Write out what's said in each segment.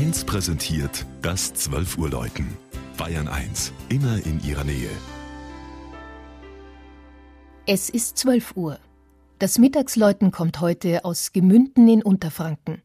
1 präsentiert das 12 Uhr Läuten. Bayern 1, immer in ihrer Nähe. Es ist 12 Uhr. Das Mittagsläuten kommt heute aus Gemünden in Unterfranken.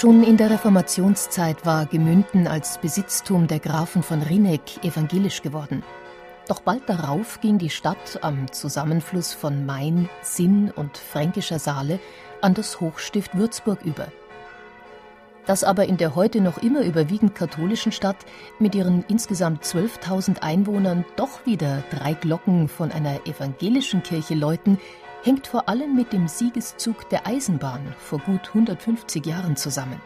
Schon in der Reformationszeit war Gemünden als Besitztum der Grafen von Rieneck evangelisch geworden. Doch bald darauf ging die Stadt am Zusammenfluss von Main, Sinn und fränkischer Saale an das Hochstift Würzburg über. Dass aber in der heute noch immer überwiegend katholischen Stadt mit ihren insgesamt 12.000 Einwohnern doch wieder drei Glocken von einer evangelischen Kirche läuten, hängt vor allem mit dem Siegeszug der Eisenbahn vor gut 150 Jahren zusammen.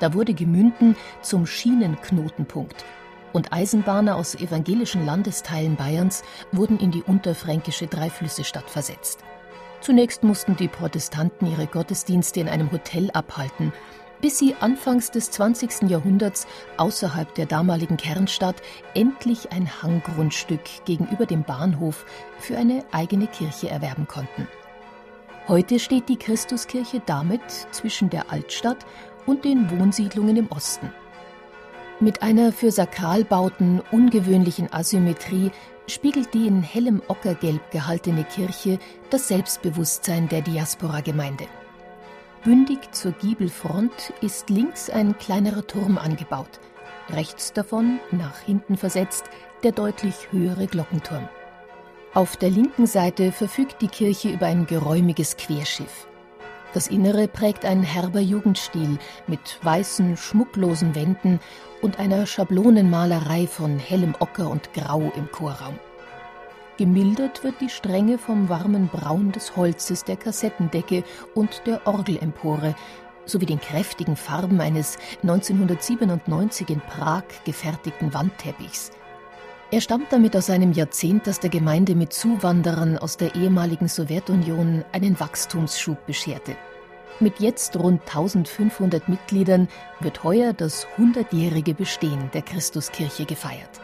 Da wurde Gemünden zum Schienenknotenpunkt und Eisenbahner aus evangelischen Landesteilen Bayerns wurden in die unterfränkische Dreiflüsse-Stadt versetzt. Zunächst mussten die Protestanten ihre Gottesdienste in einem Hotel abhalten bis sie anfangs des 20. Jahrhunderts außerhalb der damaligen Kernstadt endlich ein Hanggrundstück gegenüber dem Bahnhof für eine eigene Kirche erwerben konnten. Heute steht die Christuskirche damit zwischen der Altstadt und den Wohnsiedlungen im Osten. Mit einer für Sakralbauten ungewöhnlichen Asymmetrie spiegelt die in hellem Ockergelb gehaltene Kirche das Selbstbewusstsein der Diaspora-Gemeinde. Bündig zur Giebelfront ist links ein kleinerer Turm angebaut, rechts davon, nach hinten versetzt, der deutlich höhere Glockenturm. Auf der linken Seite verfügt die Kirche über ein geräumiges Querschiff. Das Innere prägt ein herber Jugendstil mit weißen, schmucklosen Wänden und einer Schablonenmalerei von hellem Ocker und Grau im Chorraum. Gemildert wird die Strenge vom warmen Braun des Holzes der Kassettendecke und der Orgelempore sowie den kräftigen Farben eines 1997 in Prag gefertigten Wandteppichs. Er stammt damit aus einem Jahrzehnt, das der Gemeinde mit Zuwanderern aus der ehemaligen Sowjetunion einen Wachstumsschub bescherte. Mit jetzt rund 1500 Mitgliedern wird heuer das 100-jährige Bestehen der Christuskirche gefeiert.